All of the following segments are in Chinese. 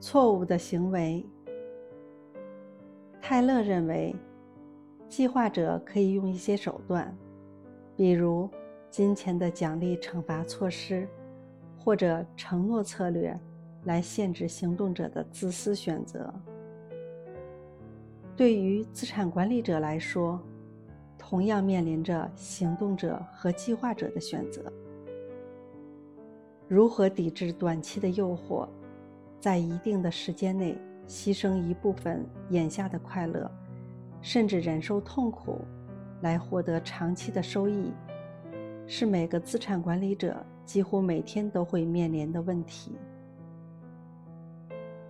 错误的行为。泰勒认为，计划者可以用一些手段，比如金钱的奖励惩罚措施，或者承诺策略，来限制行动者的自私选择。对于资产管理者来说，同样面临着行动者和计划者的选择。如何抵制短期的诱惑，在一定的时间内牺牲一部分眼下的快乐，甚至忍受痛苦，来获得长期的收益，是每个资产管理者几乎每天都会面临的问题。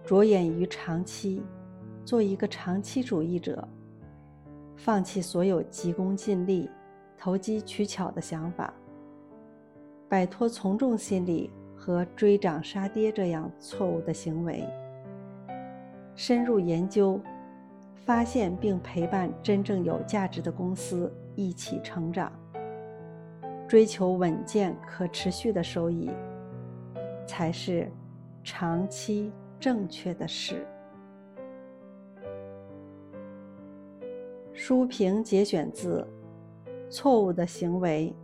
着眼于长期。做一个长期主义者，放弃所有急功近利、投机取巧的想法，摆脱从众心理和追涨杀跌这样错误的行为，深入研究，发现并陪伴真正有价值的公司一起成长，追求稳健可持续的收益，才是长期正确的事。书评节选自《错误的行为》。